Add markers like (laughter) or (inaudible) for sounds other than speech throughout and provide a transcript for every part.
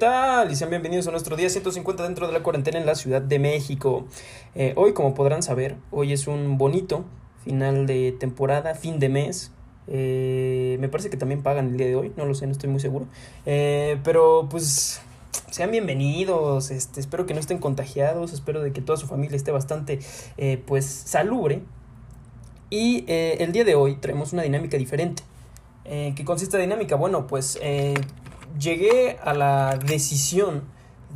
tal? Y sean bienvenidos a nuestro día 150 dentro de la cuarentena en la Ciudad de México. Eh, hoy, como podrán saber, hoy es un bonito final de temporada, fin de mes. Eh, me parece que también pagan el día de hoy, no lo sé, no estoy muy seguro. Eh, pero pues sean bienvenidos, este, espero que no estén contagiados, espero de que toda su familia esté bastante pues salubre. Y el día de hoy traemos una dinámica diferente. ¿Qué consiste la dinámica? Bueno, pues llegué a la decisión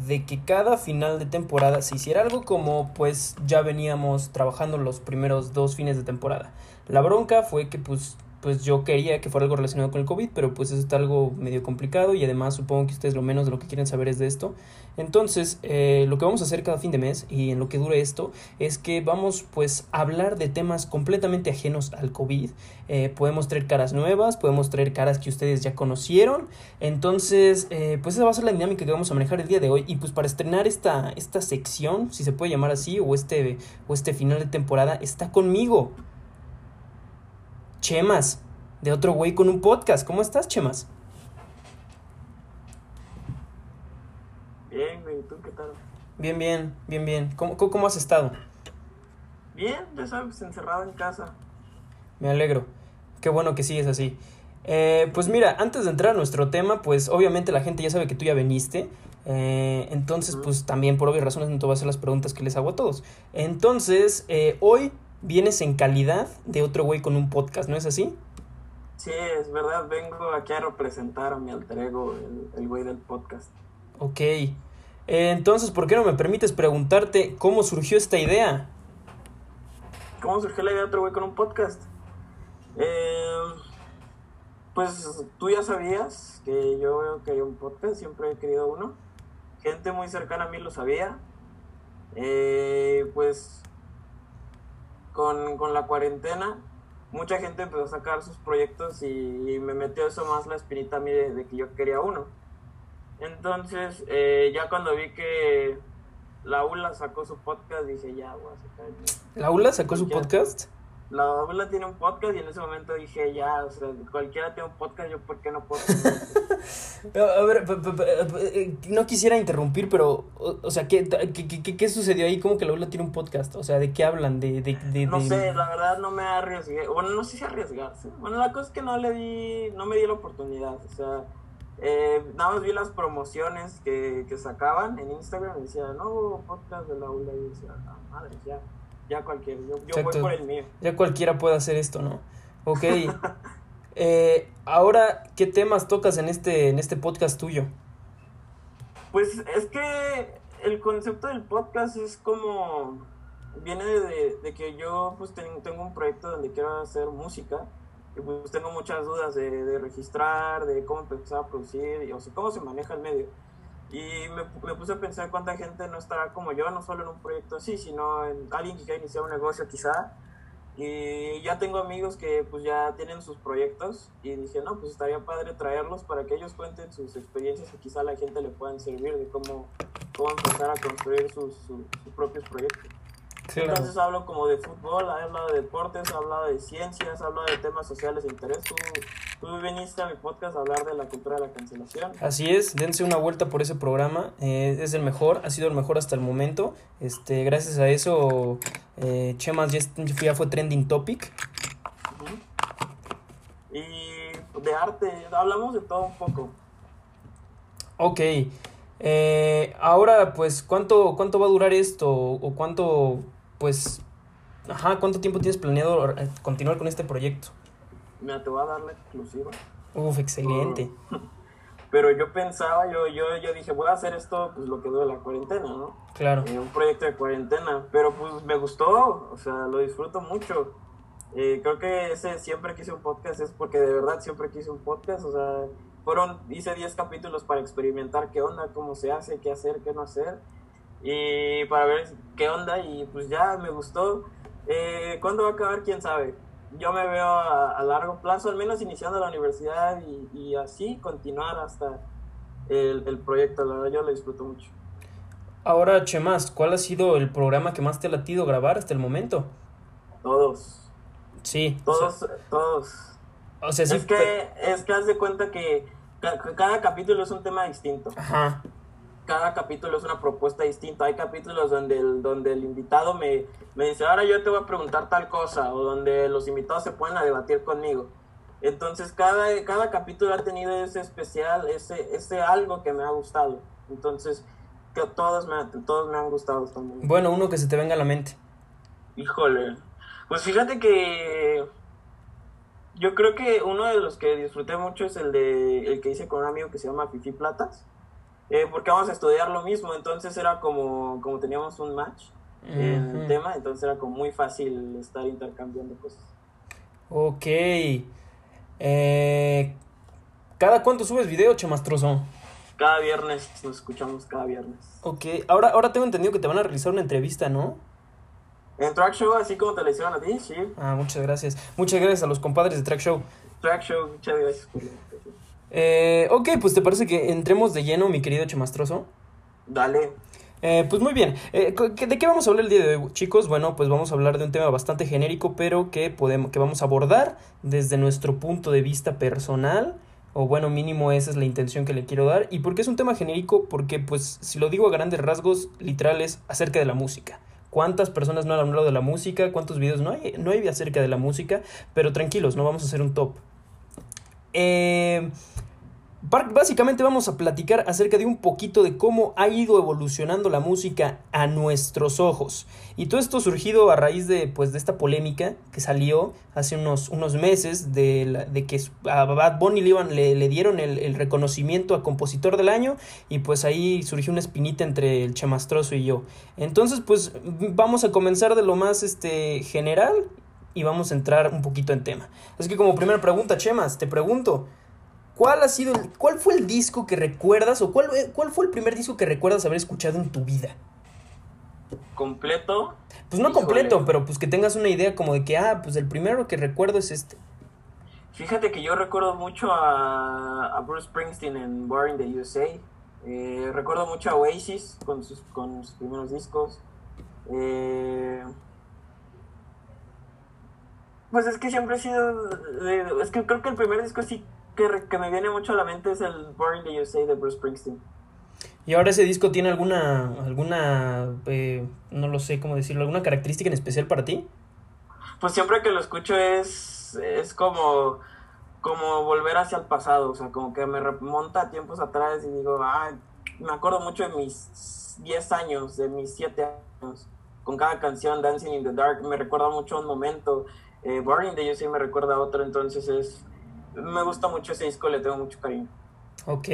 de que cada final de temporada se hiciera algo como pues ya veníamos trabajando los primeros dos fines de temporada. La bronca fue que pues pues yo quería que fuera algo relacionado con el COVID, pero pues es algo medio complicado y además supongo que ustedes lo menos de lo que quieren saber es de esto. Entonces, eh, lo que vamos a hacer cada fin de mes y en lo que dure esto es que vamos pues a hablar de temas completamente ajenos al COVID. Eh, podemos traer caras nuevas, podemos traer caras que ustedes ya conocieron. Entonces, eh, pues esa va a ser la dinámica que vamos a manejar el día de hoy. Y pues para estrenar esta, esta sección, si se puede llamar así, o este, o este final de temporada, está conmigo. Chemas, de otro güey con un podcast. ¿Cómo estás, Chemas? Bien, güey, ¿tú qué tal? Bien, bien, bien, bien. ¿Cómo, cómo has estado? Bien, ya sabes, encerrado en casa. Me alegro. Qué bueno que sigues así. Eh, pues mira, antes de entrar a nuestro tema, pues obviamente la gente ya sabe que tú ya viniste. Eh, entonces, pues también por obvias razones no te voy a hacer las preguntas que les hago a todos. Entonces, eh, hoy vienes en calidad de otro güey con un podcast, ¿no es así? Sí, es verdad, vengo aquí a representar a mi alter ego, el, güey del podcast. Ok. Eh, entonces, ¿por qué no me permites preguntarte cómo surgió esta idea? ¿Cómo surgió la idea de otro güey con un podcast? Eh, pues tú ya sabías que yo quería un podcast, siempre he querido uno. Gente muy cercana a mí lo sabía. Eh, pues con, con, la cuarentena, mucha gente empezó a sacar sus proyectos y, me metió eso más la espinita a mí de, que yo quería uno. Entonces, eh, ya cuando vi que la ULA sacó su podcast, dije, ya, voy a sacar ¿La ULA sacó su podcast? La ULA tiene un podcast y en ese momento dije, ya, o sea, cualquiera tiene un podcast, yo por qué no puedo (laughs) A ver, eh, no quisiera interrumpir, pero, o, sea, ¿qué, qué, qué, sucedió ahí? ¿Cómo que la ULA tiene un podcast? O sea, ¿de qué hablan? De, de, de, no sé, la verdad no me arriesgué. Bueno, no sé si arriesgarse. Bueno, la cosa es que no le di, no me di la oportunidad. O sea, eh, nada más vi las promociones que, que sacaban en Instagram y decía, no, podcast de la ULA. Y decía, ah, madre, ya ya cualquiera, yo, voy por el mío. Ya cualquiera puede hacer esto, ¿no? Ok. (laughs) eh, ahora, ¿qué temas tocas en este, en este podcast tuyo? Pues es que el concepto del podcast es como viene de, de que yo pues tengo, tengo, un proyecto donde quiero hacer música y pues tengo muchas dudas de, de registrar, de cómo empezar a producir y o sea, cómo se maneja el medio. Y me, me, puse a pensar cuánta gente no estará como yo, no solo en un proyecto así, sino en alguien que quiera iniciar un negocio quizá. Y ya tengo amigos que pues ya tienen sus proyectos y dije, no, pues estaría padre traerlos para que ellos cuenten sus experiencias y quizá la gente le puedan servir de cómo, cómo empezar a construir sus, sus propios proyectos. Entonces hablo como de fútbol, hablo de deportes, hablo de ciencias, hablo de temas sociales de interés. Tú, tú viniste a mi podcast a hablar de la cultura de la cancelación. Así es, dense una vuelta por ese programa. Eh, es el mejor, ha sido el mejor hasta el momento. Este, gracias a eso, eh, Chemas ya, fue trending topic. Y de arte, hablamos de todo un poco. Ok. Eh, ahora, pues, ¿cuánto, ¿cuánto va a durar esto? ¿O cuánto pues, ajá, ¿cuánto tiempo tienes planeado eh, continuar con este proyecto? Me te voy a dar la exclusiva. Uf, excelente. (laughs) Pero yo pensaba, yo, yo, yo dije, voy a hacer esto, pues lo que dura la cuarentena, ¿no? Claro. Eh, un proyecto de cuarentena, pero pues me gustó, o sea, lo disfruto mucho. Eh, creo que ese siempre quise un podcast es porque de verdad siempre quise un podcast, o sea, fueron, hice 10 capítulos para experimentar qué onda, cómo se hace, qué hacer, qué no hacer y para ver qué onda y pues ya me gustó. Eh, ¿Cuándo va a acabar? ¿Quién sabe? Yo me veo a, largo plazo, al menos iniciando la universidad y, así continuar hasta el, el, proyecto, la verdad yo lo disfruto mucho. Ahora, Chemas, ¿cuál ha sido el programa que más te ha latido grabar hasta el momento? Todos. Sí. Todos, todos. O sea, sí. Es que, es que haz de cuenta que cada capítulo es un tema distinto. Ajá. Cada capítulo es una propuesta distinta. Hay capítulos donde el, donde el invitado me, me dice, ahora yo te voy a preguntar tal cosa, o donde los invitados se ponen a debatir conmigo. Entonces cada, cada capítulo ha tenido ese especial, ese, ese algo que me ha gustado. Entonces, que todos me, todos me han gustado también. Bueno, uno que se te venga a la mente. Híjole. Pues fíjate que yo creo que uno de los que disfruté mucho es el de el que hice con un amigo que se llama Fifi Platas. Eh, porque vamos a estudiar lo mismo, entonces era como, como teníamos un match en el tema, entonces era como muy fácil estar intercambiando cosas. Ok. Eh, ¿Cada cuánto subes video, Chemastroso? Cada viernes, nos escuchamos cada viernes. Ok, ahora, ahora tengo entendido que te van a realizar una entrevista, ¿no? En Track Show, así como te la hicieron a ti, sí. Ah, muchas gracias. Muchas gracias a los compadres de Track Show. Track Show, muchas gracias eh, ok, pues te parece que entremos de lleno, mi querido Chemastroso. Dale. Eh, pues muy bien, eh, ¿de qué vamos a hablar el día de hoy, chicos? Bueno, pues vamos a hablar de un tema bastante genérico, pero que, podemos, que vamos a abordar desde nuestro punto de vista personal, o bueno, mínimo esa es la intención que le quiero dar. ¿Y por qué es un tema genérico? Porque, pues, si lo digo a grandes rasgos, literales, acerca de la música. ¿Cuántas personas no han hablado de la música? ¿Cuántos videos no hay, no hay acerca de la música? Pero tranquilos, no vamos a hacer un top. Eh, Básicamente vamos a platicar acerca de un poquito de cómo ha ido evolucionando la música a nuestros ojos. Y todo esto surgido a raíz de, pues, de esta polémica que salió hace unos, unos meses de, de, que a Bad Bunny le, le, dieron el, reconocimiento a compositor del año y pues ahí surgió una espinita entre el Chemastroso y yo. Entonces pues vamos a comenzar de lo más este, general y vamos a entrar un poquito en tema. Es que como primera pregunta, Chemas, te pregunto... ¿Cuál ha sido el, cuál fue el disco que recuerdas o cuál, cuál fue el primer disco que recuerdas haber escuchado en tu vida? ¿Completo? Pues no completo, pero pues que tengas una idea como de que, ah, pues el primero que recuerdo es este. Fíjate que yo recuerdo mucho a, Bruce Springsteen en War in the USA. Eh, recuerdo mucho a Oasis con sus, con sus primeros discos. Eh, pues es que siempre he sido. es que creo que el primer disco sí que, me viene mucho a la mente es el Born in the USA de Bruce Springsteen. ¿Y ahora ese disco tiene alguna, alguna eh, no lo sé cómo decirlo, alguna característica en especial para ti? Pues siempre que lo escucho es, es como, como volver hacia el pasado, o sea, como que me remonta a tiempos atrás y digo, ah, me acuerdo mucho de mis 10 años, de mis 7 años, con cada canción, Dancing in the Dark, me recuerda mucho a un momento, eh, Born in the USA me recuerda a otro, entonces es me gusta mucho ese disco, le tengo mucho cariño. Ok,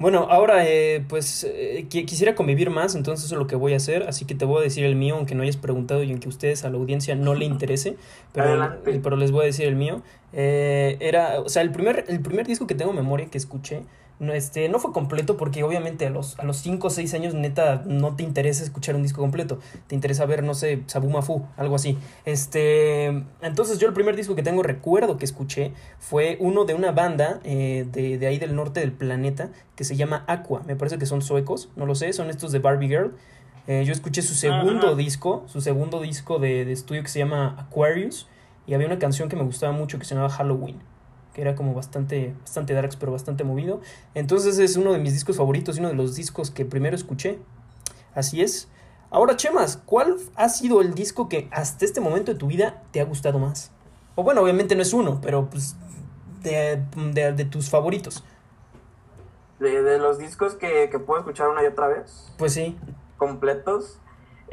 bueno, ahora eh, pues eh, quisiera convivir más, entonces eso es lo que voy a hacer, así que te voy a decir el mío, aunque no hayas preguntado y aunque a ustedes a la audiencia no le (laughs) interese, pero, pero les voy a decir el mío. Eh, era, o sea, el primer, el primer disco que tengo memoria que escuché no, este, no fue completo porque obviamente a los, a los 5 o 6 años neta no te interesa escuchar un disco completo. Te interesa ver, no sé, Sabumafu, algo así. Este, entonces yo el primer disco que tengo recuerdo que escuché fue uno de una banda eh, de, de, ahí del norte del planeta que se llama Aqua. Me parece que son suecos, no lo sé, son estos de Barbie Girl. Eh, yo escuché su segundo disco, su segundo disco de, de estudio que se llama Aquarius y había una canción que me gustaba mucho que se llamaba Halloween que era como bastante, bastante darks, pero bastante movido. Entonces es uno de mis discos favoritos y uno de los discos que primero escuché. Así es. Ahora, Chemas, ¿cuál ha sido el disco que hasta este momento de tu vida te ha gustado más? O bueno, obviamente no es uno, pero pues de, de, tus favoritos. De, de los discos que, que, puedo escuchar una y otra vez. Pues sí. Completos.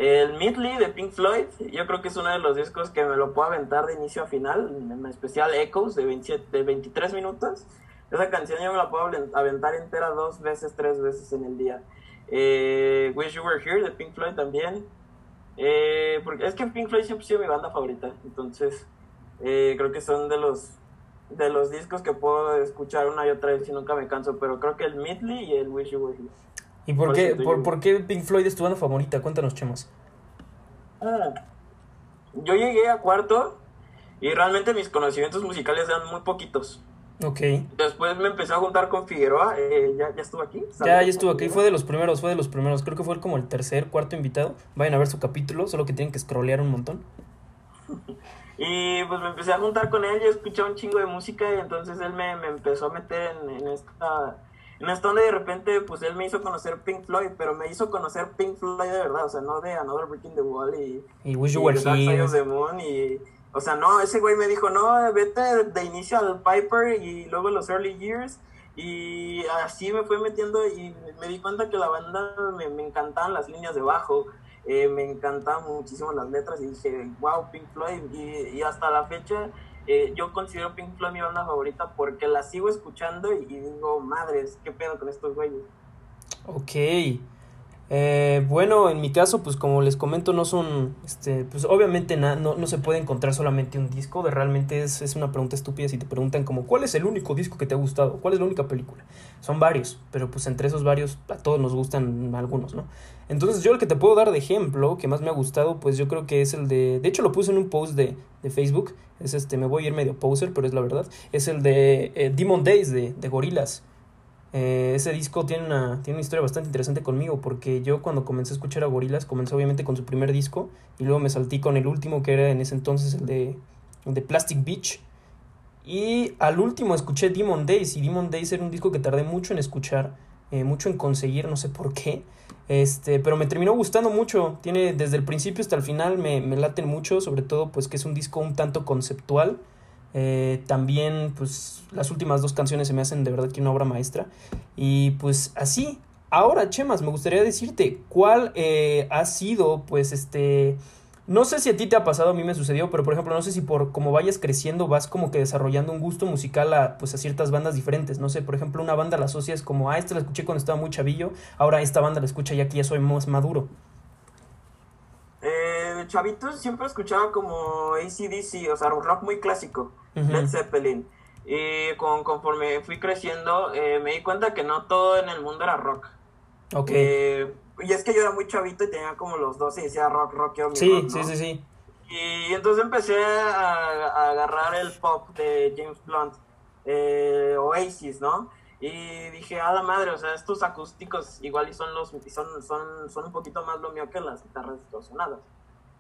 El Midley de Pink Floyd, yo creo que es uno de los discos que me lo puedo aventar de inicio a final, en especial Echoes de, 27, de 23 minutos. Esa canción yo me la puedo aventar entera dos veces, tres veces en el día. Eh, Wish You Were Here de Pink Floyd también. Eh, porque es que Pink Floyd siempre ha sido mi banda favorita, entonces eh, creo que son de los de los discos que puedo escuchar una y otra vez y nunca me canso, pero creo que el Midley y el Wish You Were Here. ¿Y por, qué, por, qué Pink Floyd es tu banda favorita? Cuéntanos, Chemos. Ah, yo llegué a cuarto y realmente mis conocimientos musicales eran muy poquitos. Ok. Después me empecé a juntar con Figueroa. Eh, ¿ya, ¿Ya estuvo aquí? Ya, ya estuvo aquí. Fue de los primeros, fue de los primeros. Creo que fue como el tercer, cuarto invitado. Vayan a ver su capítulo, solo que tienen que scrollear un montón. (laughs) y pues me empecé a juntar con él. Yo escuchaba un chingo de música y entonces él me, me empezó a meter en, en esta En esta donde de repente, pues él me hizo conocer Pink Floyd, pero me hizo conocer Pink Floyd de verdad, o sea, no de Another Breaking the Wall y, y Wish You Were Here. the Moon y, o sea, no, ese güey me dijo, no, vete de inicio al Piper y luego los Early Years y así me fue metiendo y me di cuenta que la banda me, me encantaban las líneas de bajo, eh, me encantaban muchísimo las letras y dije, wow, Pink Floyd. Y, y hasta la fecha eh, yo considero Pink Floyd mi banda favorita porque la sigo escuchando y, y digo, madres, qué pedo con estos güeyes. Ok. Eh, bueno, en mi caso, pues como les comento, no son, este, pues obviamente no, no se puede encontrar solamente un disco, de realmente es, es, una pregunta estúpida si te preguntan como, ¿cuál es el único disco que te ha gustado? ¿Cuál es la única película? Son varios, pero pues entre esos varios a todos nos gustan algunos, ¿no? Entonces yo el que te puedo dar de ejemplo, que más me ha gustado, pues yo creo que es el de, de hecho lo puse en un post de, de Facebook, es este, me voy a ir medio poser, pero es la verdad, es el de eh, Demon Days de, de Gorilas. Eh, ese disco tiene una, tiene una historia bastante interesante conmigo porque yo cuando comencé a escuchar a Gorilas comencé obviamente con su primer disco y luego me saltí con el último que era en ese entonces el de, de Plastic Beach. Y al último escuché Demon Days y Demon Days era un disco que tardé mucho en escuchar, eh, mucho en conseguir, no sé por qué, este, pero me terminó gustando mucho, tiene desde el principio hasta el final me, me laten mucho, sobre todo pues que es un disco un tanto conceptual eh, también, pues, las últimas dos canciones se me hacen de verdad que una obra maestra. Y pues así. Ahora, Chemas, me gustaría decirte cuál eh, ha sido, pues, este... No sé si a ti te ha pasado, a mí me sucedió, pero por ejemplo, no sé si por como vayas creciendo vas como que desarrollando un gusto musical a, pues, a ciertas bandas diferentes. No sé, por ejemplo, una banda la asocias como, ah, esta la escuché cuando estaba muy chavillo, ahora esta banda la escucha ya que ya soy más maduro. Eh, chavitos siempre escuchaba como ACDC, o sea, un rock muy clásico. Led Zeppelin. Y con, conforme fui creciendo, eh, me di cuenta que no todo en el mundo era rock. Ok. Eh, y es que yo era muy chavito y tenía como los 12 y decía rock, rock, yo Sí, sí, sí, sí. Y entonces empecé a, agarrar el pop de James Blunt, eh, Oasis, ¿no? Y dije, a la madre, o sea, estos acústicos igual y son los son, son, son un poquito más lo mío que las guitarras distorsionadas.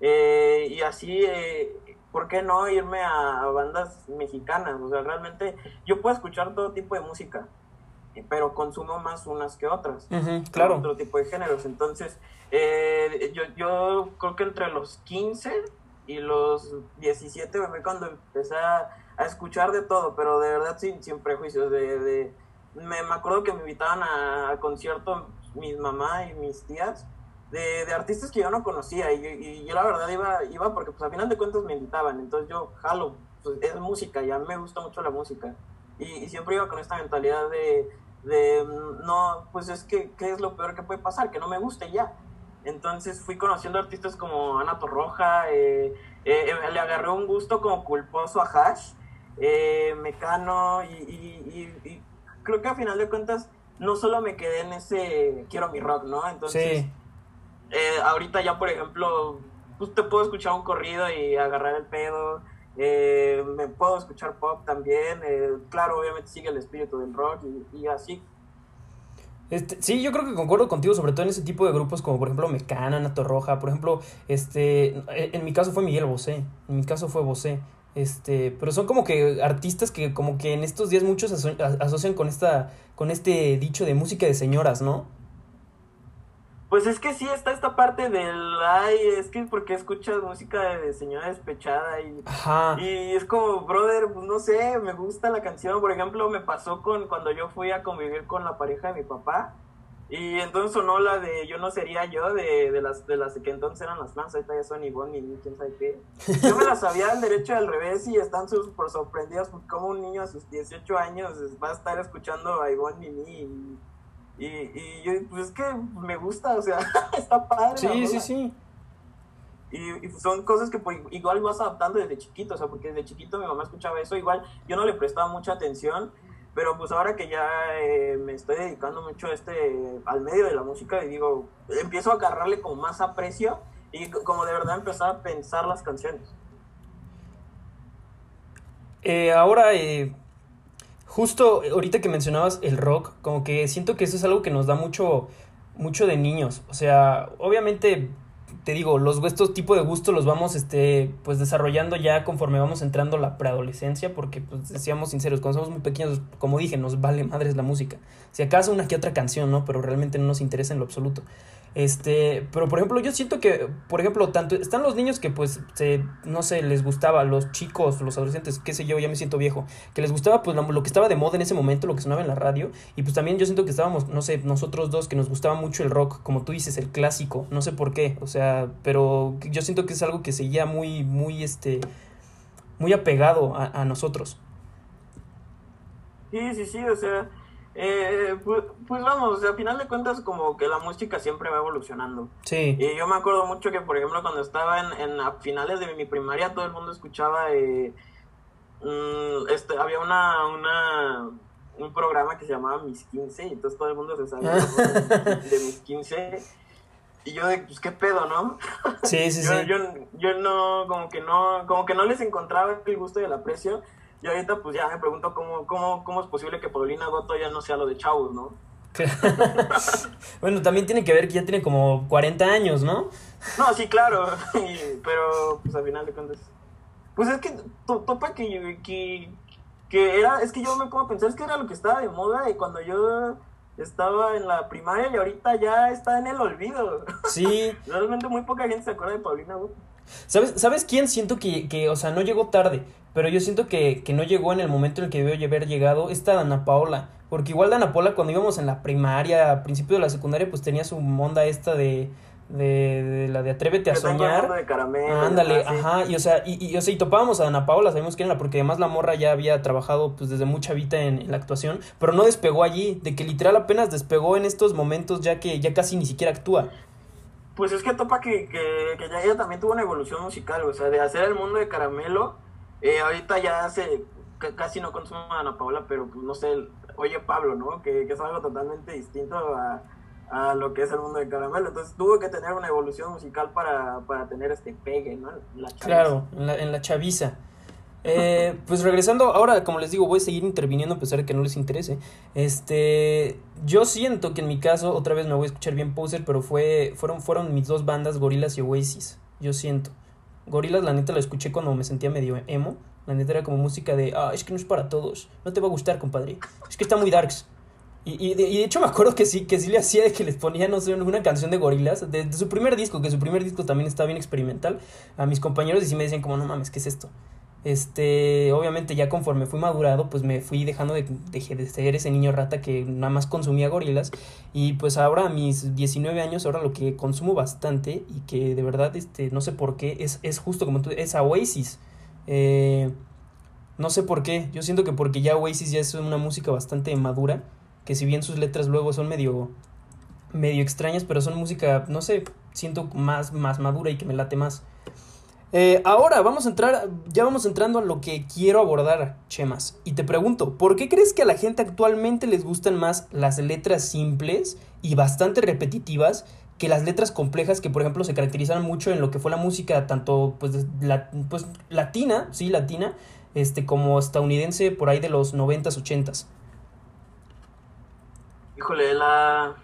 Eh, y así, eh, ¿por qué no irme a, bandas mexicanas? O sea, realmente yo puedo escuchar todo tipo de música, pero consumo más unas que otras. claro. Otro tipo de géneros. Entonces, eh, yo, yo creo que entre los 15 y los 17 fue cuando empecé a, escuchar de todo, pero de verdad sin, sin prejuicios. De, de me, acuerdo que me invitaban a, a conciertos mis mamá y mis tías de, de, artistas que yo no conocía y, y, yo la verdad iba, iba porque pues a final de cuentas me invitaban, entonces yo jalo, pues es música, ya me gusta mucho la música y, y siempre iba con esta mentalidad de, de, no, pues es que, ¿qué es lo peor que puede pasar? Que no me guste ya. Entonces fui conociendo artistas como Ana Torroja, eh, eh, le agarré un gusto como culposo a Hash, eh, Mecano y, y, creo que a final de cuentas no solo me quedé en ese quiero mi rock, ¿no? Entonces... Sí eh, ahorita ya, por ejemplo, pues te puedo escuchar un corrido y agarrar el pedo. Eh, me puedo escuchar pop también. Eh, claro, obviamente sigue el espíritu del rock y, así. Este, sí, yo creo que concuerdo contigo, sobre todo en ese tipo de grupos como por ejemplo Mecana, Nato Roja, por ejemplo, este, en mi caso fue Miguel Bosé, en mi caso fue Bosé, este, pero son como que artistas que como que en estos días muchos asocian con esta, con este dicho de música de señoras, ¿no? Pues es que sí está esta parte del, ay, es que porque escuchas música de señora despechada y, y es como, brother, pues no sé, me gusta la canción. Por ejemplo, me pasó con cuando yo fui a convivir con la pareja de mi papá y entonces sonó la de Yo no sería yo, de, de las de las que entonces eran las fans, ahorita ya son Ivonne y quién sabe qué. Yo me la sabía al derecho y al revés y están súper sorprendidos porque como un niño a sus 18 años va a estar escuchando a Ivonne y y y, y yo, pues es que me gusta, o sea, (laughs) está padre. Sí, sí, sí. Y, son cosas que pues, igual vas adaptando desde chiquito, o sea, porque desde chiquito mi mamá escuchaba eso, igual yo no le prestaba mucha atención, pero pues ahora que ya eh, me estoy dedicando mucho a este, al medio de la música, y digo, empiezo a agarrarle con más aprecio y como de verdad empezar a pensar las canciones. Eh, ahora, eh, Justo ahorita que mencionabas el rock, como que siento que eso es algo que nos da mucho, mucho de niños. O sea, obviamente te digo, los estos tipo de gustos los vamos este pues desarrollando ya conforme vamos entrando la preadolescencia, porque pues seamos sinceros, cuando somos muy pequeños, como dije, nos vale madres la música. Si acaso una que otra canción, ¿no? Pero realmente no nos interesa en lo absoluto. Este, pero por ejemplo, yo siento que, por ejemplo, tanto están los niños que pues se, no sé, les gustaba, los chicos, los adolescentes, qué sé yo, ya me siento viejo, que les gustaba pues lo, que estaba de moda en ese momento, lo que sonaba en la radio, y pues también yo siento que estábamos, no sé, nosotros dos que nos gustaba mucho el rock, como tú dices, el clásico, no sé por qué, o sea, pero yo siento que es algo que seguía muy, muy, este, muy apegado a, a nosotros. Sí, sí, sí, o sea, eh, pues, pues, vamos, al final de cuentas como que la música siempre va evolucionando. Sí. Y yo me acuerdo mucho que, por ejemplo, cuando estaba en, en a finales de mi primaria, todo el mundo escuchaba, eh, mm, este, había una, una, un programa que se llamaba Mis 15, y entonces todo el mundo se sabía (laughs) de, Mis 15. Y yo de, pues, ¿qué pedo, no? (laughs) Sí, sí, yo, sí. Yo, yo no, como que no, como que no les encontraba el gusto y el aprecio. Y ahorita pues ya me pregunto cómo, cómo, cómo es posible que Paulina Goto ya no sea lo de chavos, ¿no? (laughs) bueno, también tiene que ver que ya tiene como 40 años, ¿no? No, sí, claro, (laughs) pero pues al final de cuentas... Pues es que topa que, que, que era, es que yo me pongo a pensar, es que era lo que estaba de moda y cuando yo estaba en la primaria y ahorita ya está en el olvido. Sí. (laughs) Realmente muy poca gente se acuerda de Paulina Goto. ¿Sabes, ¿Sabes quién siento que, que, o sea, no llegó tarde? Pero yo siento que, que no llegó en el momento en el que debió haber llegado esta Dana Paola. Porque igual Dana Paola cuando íbamos en la primaria, a principio de la secundaria, pues tenía su onda esta de... De, de la de Atrévete a soñar. De caramelo, Ándale, ajá, y o sea, y, y, o sea, y topábamos a Dana Paola, sabemos quién era, porque además la morra ya había trabajado pues desde mucha vida en, en, la actuación, pero no despegó allí, de que literal apenas despegó en estos momentos ya que ya casi ni siquiera actúa. Pues es que topa que, que, que ya ella también tuvo una evolución musical, o sea, de hacer el mundo de caramelo eh, ahorita ya se casi no consumo a Ana Paula, pero pues no sé, oye Pablo, ¿no? Que, que es algo totalmente distinto a, a, lo que es el mundo de caramelo. Entonces tuvo que tener una evolución musical para, para tener este pegue, ¿no? La claro, en la, en la chaviza. Eh, (laughs) pues regresando, ahora como les digo, voy a seguir interviniendo a pesar de que no les interese. Este, yo siento que en mi caso, otra vez me voy a escuchar bien poser, pero fue, fueron, fueron mis dos bandas, Gorilas y Oasis. Yo siento. Gorilas, la neta, la escuché cuando me sentía medio emo. La neta era como música de, ah, es que no es para todos. No te va a gustar, compadre. Es que está muy darks. Y, y, de, y de hecho me acuerdo que sí, que sí le hacía de que les ponía, no sé, una canción de Gorilas, de, de, su primer disco, que su primer disco también está bien experimental, a mis compañeros y sí me decían como, no mames, ¿qué es esto? Este, obviamente ya conforme fui madurado, pues me fui dejando de, de, de ser ese niño rata que nada más consumía gorilas. Y pues ahora a mis 19 años, ahora lo que consumo bastante y que de verdad, este, no sé por qué, es, es justo como tú, es Oasis. Eh, no sé por qué, yo siento que porque ya Oasis ya es una música bastante madura, que si bien sus letras luego son medio, medio extrañas, pero son música, no sé, siento más, más madura y que me late más. Eh, ahora vamos a entrar, ya vamos entrando a lo que quiero abordar, Chemas. Y te pregunto, ¿por qué crees que a la gente actualmente les gustan más las letras simples y bastante repetitivas que las letras complejas que, por ejemplo, se caracterizan mucho en lo que fue la música tanto pues, la, pues latina, sí, latina, este, como estadounidense por ahí de los 90s, 80s? Híjole, la...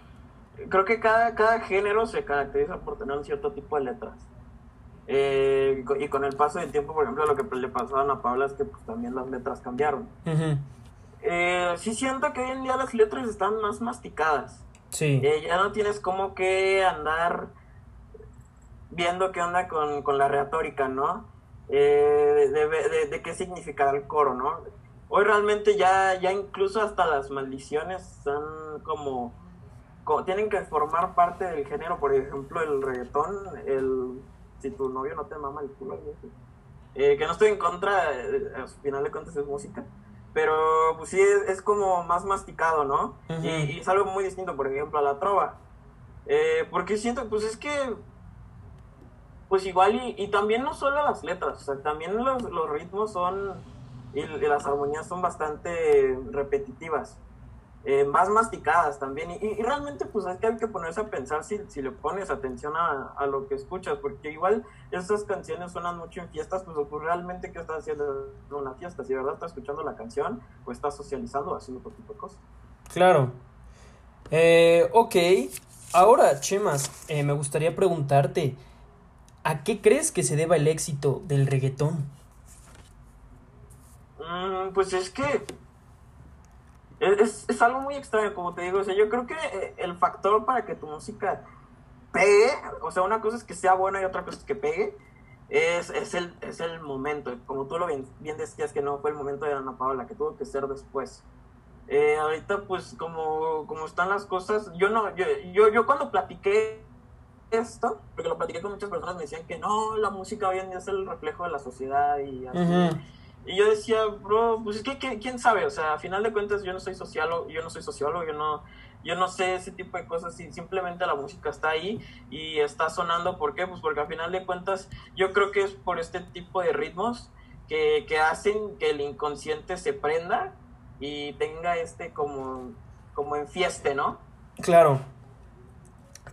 Creo que cada, cada género se caracteriza por tener un cierto tipo de letras. Eh, y con el paso del tiempo, por ejemplo, lo que le pasó a Paula es que pues, también las letras cambiaron. Uh -huh. eh, sí siento que hoy en día las letras están más masticadas. Sí. Eh, ya no tienes como que andar viendo qué onda con, con la retórica, ¿no? Eh, de, de, de, de, qué significará el coro, ¿no? Hoy realmente ya, ya incluso hasta las maldiciones son como, como tienen que formar parte del género, por ejemplo, el reggaetón, el si tu novio no te mama el culo, eh, que no estoy en contra, eh, al final de cuentas es música, pero pues sí es, es como más masticado, ¿no? Uh -huh. y, y, es algo muy distinto, por ejemplo, a la trova, eh, porque siento, pues es que, pues igual, y, y también no solo las letras, o sea, también los, los ritmos son, y, y, las armonías son bastante repetitivas. Eh, más masticadas también. Y, y, realmente, pues es que hay que ponerse a pensar si, si le pones atención a, a, lo que escuchas, porque igual esas canciones suenan mucho en fiestas, pues, pues realmente, ¿qué estás haciendo en una fiesta? Si de verdad estás escuchando la canción, o estás socializando, haciendo otro tipo de cosas. Claro. Eh, ok. Ahora, Chemas, eh, me gustaría preguntarte. ¿a qué crees que se deba el éxito del reggaetón? Mm, pues es que es, algo muy extraño, como te digo. O sea, yo creo que eh, el factor para que tu música pegue, o sea, una cosa es que sea buena y otra cosa es que pegue, es, es, el, es el momento. Como tú lo bien, decías que no fue el momento de Ana Paula, que tuvo que ser después. Eh, ahorita, pues, como, como están las cosas, yo no, yo, yo, yo cuando platiqué esto, porque lo platiqué con muchas personas, me decían que no, la música hoy en día es el reflejo de la sociedad y así. Y yo decía, bro, pues es que quién sabe, o sea, a final de cuentas yo no soy sociólogo, yo no soy sociólogo, yo no, yo no sé ese tipo de cosas, simplemente la música está ahí y está sonando, ¿por qué? Pues porque a final de cuentas yo creo que es por este tipo de ritmos que, que hacen que el inconsciente se prenda y tenga este como, como en fieste, ¿no? Claro.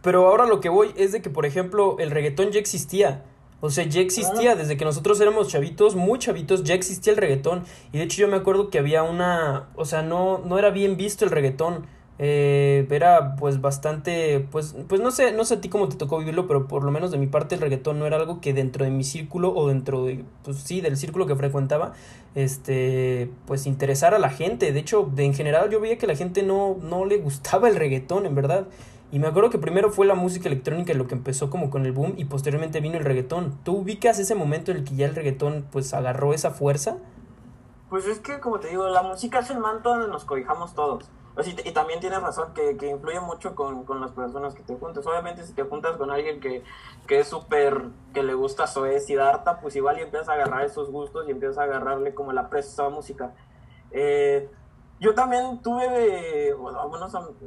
Pero ahora lo que voy es de que, por ejemplo, el reggaetón ya existía. O sea, ya existía, desde que nosotros éramos chavitos, muy chavitos, ya existía el reggaetón. Y de hecho yo me acuerdo que había una, o sea, no, no era bien visto el reggaetón. Eh, era pues bastante, pues, pues no sé, no sé a ti cómo te tocó vivirlo, pero por lo menos de mi parte el reggaetón no era algo que dentro de mi círculo o dentro de, pues sí, del círculo que frecuentaba, este, pues interesara a la gente. De hecho, de, en general yo veía que la gente no, no le gustaba el reggaetón, en verdad. Y me acuerdo que primero fue la música electrónica lo que empezó como con el boom y posteriormente vino el reggaetón. ¿Tú ubicas ese momento en el que ya el reggaetón pues agarró esa fuerza? Pues es que, como te digo, la música es el manto donde nos cobijamos todos. y, también tienes razón que, que influye mucho con, con, las personas que te juntas. Obviamente, si te juntas con alguien que, que es súper, que le gusta Zoé y Darta, pues igual y empiezas a agarrar esos gustos y empiezas a agarrarle como la presa música. Eh, yo también tuve de, bueno,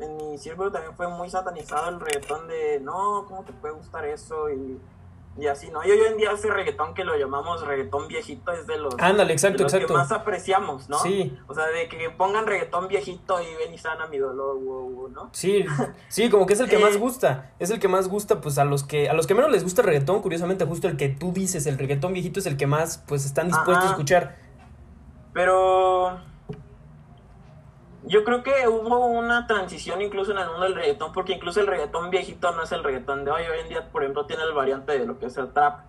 en mi círculo también fue muy satanizado el reggaetón de, no, ¿cómo te puede gustar eso? Y, y así, ¿no? Y hoy en día ese reggaetón que lo llamamos reggaetón viejito es de los, Ándale, exacto, que más apreciamos, ¿no? Sí. O sea, de que pongan reggaetón viejito y ven y sana mi dolor, ¿no? Sí, sí, como que es el que más (laughs) eh, gusta, es el que más gusta, pues a los que, a los que menos les gusta el reggaetón, curiosamente justo el que tú dices, el reggaetón viejito es el que más, pues están dispuestos a escuchar. Pero yo creo que hubo una transición incluso en el mundo del reggaetón, porque incluso el reggaetón viejito no es el reggaetón de hoy. Hoy en día, por ejemplo, tiene el variante de lo que es el trap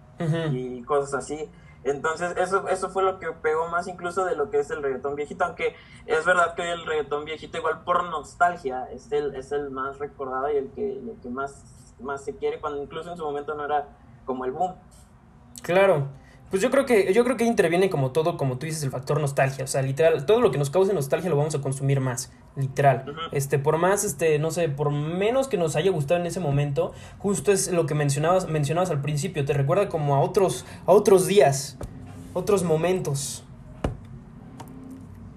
y cosas así. Entonces, eso, eso fue lo que pegó más incluso de lo que es el reggaetón viejito, aunque es verdad que hoy el reggaetón viejito, igual por nostalgia, es el, es el más recordado y el que, el que más, más se quiere, cuando incluso en su momento no era como el boom. Claro. Pues yo creo que yo creo que interviene como todo, como tú dices, el factor nostalgia, o sea, literal, todo lo que nos cause nostalgia lo vamos a consumir más, literal. Este, por más este, no sé, por menos que nos haya gustado en ese momento, justo es lo que mencionabas mencionabas al principio, te recuerda como a otros a otros días, otros momentos.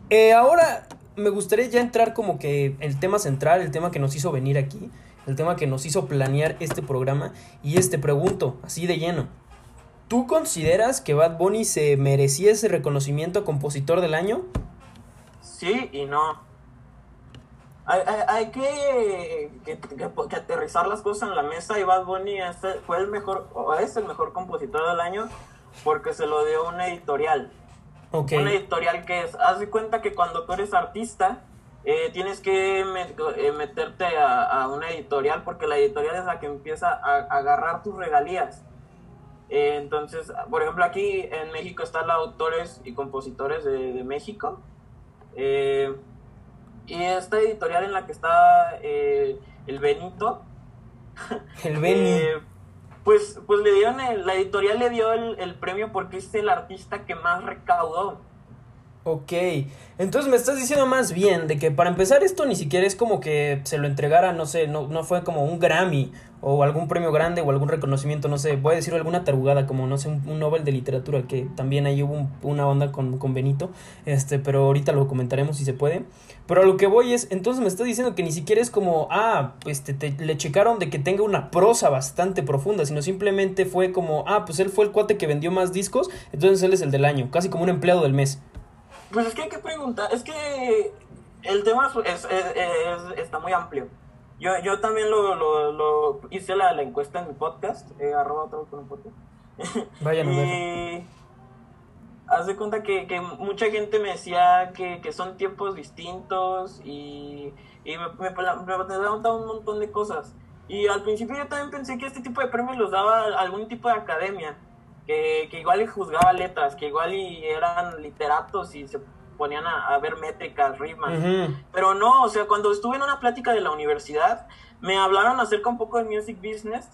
Eh, ahora me gustaría ya entrar como que el tema central, el tema que nos hizo venir aquí, el tema que nos hizo planear este programa y este pregunto, así de lleno. ¿Tú consideras que Bad Bunny se merecía ese reconocimiento a compositor del año? Sí y no. Hay, que, aterrizar las cosas en la mesa y Bad Bunny fue el mejor, o es el mejor compositor del año porque se lo dio una editorial. Okay. Una editorial que es, haz de cuenta que cuando tú eres artista, eh, tienes que eh, meterte a, una editorial porque la editorial es la que empieza a agarrar tus regalías. Eh, entonces, por ejemplo, aquí en México están los autores y compositores de, México. Eh, y esta editorial en la que está eh, el Benito. (laughs) El Benito. pues, pues le dieron, la editorial le dio el, el premio porque es el artista que más recaudó. Ok, entonces me estás diciendo más bien de que para empezar esto ni siquiera es como que se lo entregara, no sé, no, no fue como un Grammy o algún premio grande o algún reconocimiento, no sé, voy a decir alguna tarugada como, no sé, un, Nobel de literatura, que también ahí hubo una onda con, con, Benito, este, pero ahorita lo comentaremos si se puede. Pero a lo que voy es, entonces me estás diciendo que ni siquiera es como, ah, pues te, le checaron de que tenga una prosa bastante profunda, sino simplemente fue como, ah, pues él fue el cuate que vendió más discos, entonces él es el del año, casi como un empleado del mes. Pues es que hay que preguntar, es que el tema es, está muy amplio. Yo, yo también lo, lo, hice la, la, encuesta en mi podcast, eh, arroba todo con un podcast. (laughs) Vayan y haz de cuenta que, que, mucha gente me decía que, que son tiempos distintos y, y me, me, me, un montón de cosas. Y al principio yo también pensé que este tipo de premios los daba algún tipo de academia, que, que igual y juzgaba letras, que igual y eran literatos y se ponían a, ver métricas, rimas. Pero no, o sea, cuando estuve en una plática de la universidad, me hablaron acerca un poco de music business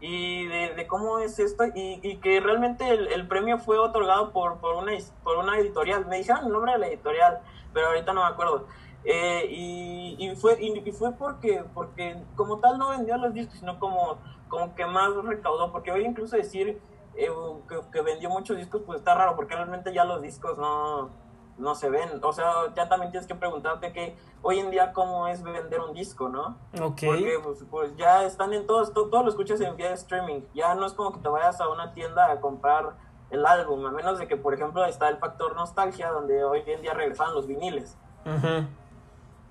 y de, cómo es esto y, y que realmente el, el, premio fue otorgado por, por, una, por una editorial. Me dijeron el nombre de la editorial, pero ahorita no me acuerdo. Eh, y, y, fue, y, fue porque, porque como tal no vendió los discos, sino como, como que más recaudó, porque hoy incluso decir eh, que, que, vendió muchos discos, pues está raro, porque realmente ya los discos no, no se ven. O sea, ya también tienes que preguntarte que hoy en día cómo es vender un disco, ¿no? Ok. Porque pues, pues ya están en todos, todo, lo escuchas en vía de streaming. Ya no es como que te vayas a una tienda a comprar el álbum, a menos de que, por ejemplo, está el factor nostalgia, donde hoy en día regresan los viniles.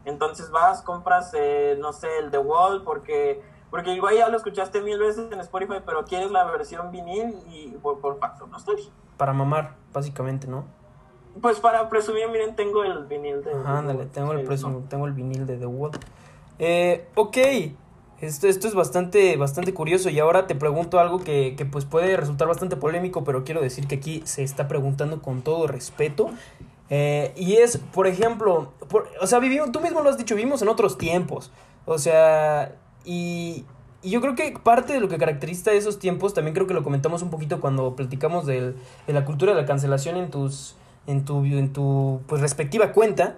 Entonces vas, compras, eh, no sé, el The Wall, porque, porque igual ya lo escuchaste mil veces en Spotify, pero quieres la versión vinil y por, por factor nostalgia. Para mamar, básicamente, ¿no? Pues para presumir, miren, tengo el vinil de. ándale, tengo el, tengo el vinil de The Wall. Eh, ok, esto, esto es bastante, bastante curioso y ahora te pregunto algo que, que, pues puede resultar bastante polémico, pero quiero decir que aquí se está preguntando con todo respeto. Eh, y es, por ejemplo, o sea, vivimos, tú mismo lo has dicho, vivimos en otros tiempos. O sea, y, yo creo que parte de lo que caracteriza esos tiempos, también creo que lo comentamos un poquito cuando platicamos de la cultura de la cancelación en tus en tu, en tu pues, respectiva cuenta,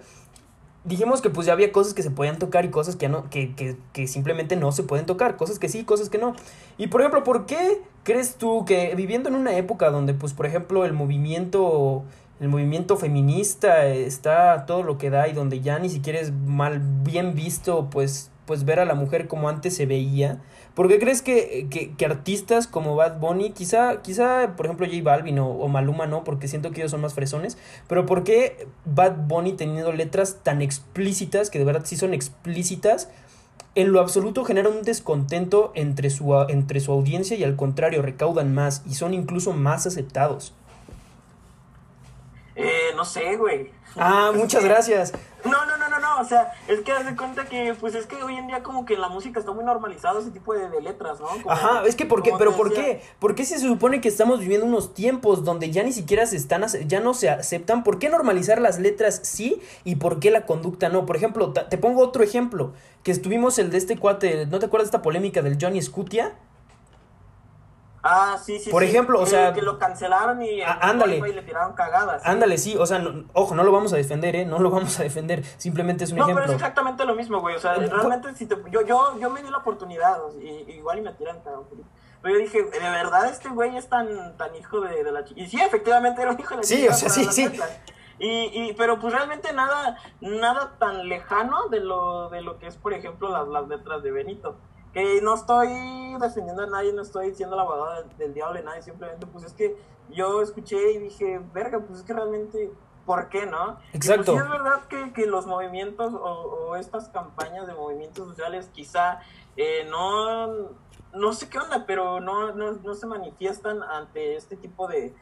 dijimos que pues ya había cosas que se podían tocar y cosas que, no, que, que, que, simplemente no se pueden tocar, cosas que sí, cosas que no. Y por ejemplo, ¿por qué crees tú que viviendo en una época donde pues por ejemplo el movimiento el movimiento feminista está todo lo que da y donde ya ni siquiera es mal bien visto pues pues ver a la mujer como antes se veía. ¿Por qué crees que, que, artistas como Bad Bunny, quizá, quizá por ejemplo J Balvin o, Maluma no, porque siento que ellos son más fresones, pero por qué Bad Bunny teniendo letras tan explícitas, que de verdad sí son explícitas, en lo absoluto genera un descontento entre su, entre su audiencia y al contrario recaudan más y son incluso más aceptados? Eh, no sé, güey. Ah, muchas (laughs) gracias. No, no, no, no, no, o sea, es que haz de cuenta que, pues es que hoy en día como que la música está muy normalizado ese tipo de, letras, ¿no? Ajá, es que ¿por qué? ¿Pero por qué? ¿Por qué se supone que estamos viviendo unos tiempos donde ya ni siquiera se están, ya no se aceptan? ¿Por qué normalizar las letras sí y por qué la conducta no? Por ejemplo, te pongo otro ejemplo, que estuvimos el de este cuate, ¿no te acuerdas de esta polémica del Johnny Scutia? Ah, sí, sí. Por ejemplo, o sea. Que lo cancelaron y, ándale, y le tiraron cagadas. Ándale, sí, o sea, ojo, no lo vamos a defender, ¿eh? No lo vamos a defender, simplemente es un ejemplo. No, pero es exactamente lo mismo, güey. O sea, realmente, si te, yo, yo, yo me di la oportunidad, y, igual y me tiran cagadas. Pero yo dije, ¿de verdad este güey es tan, tan hijo de, de la chica? Y sí, efectivamente era un hijo de la chica. Sí, o sea, sí, sí. Y, y, pero pues realmente nada, nada tan lejano de lo, de lo que es, por ejemplo, las, las letras de Benito que no estoy defendiendo a nadie, no estoy diciendo la abogada del, diablo de nadie, simplemente pues es que yo escuché y dije, verga, pues es que realmente, ¿por qué no? Pues, Exacto. Y es verdad que, que los movimientos o, estas campañas de movimientos sociales quizá eh, no, no sé qué onda, pero no, no, no se manifiestan ante este tipo de,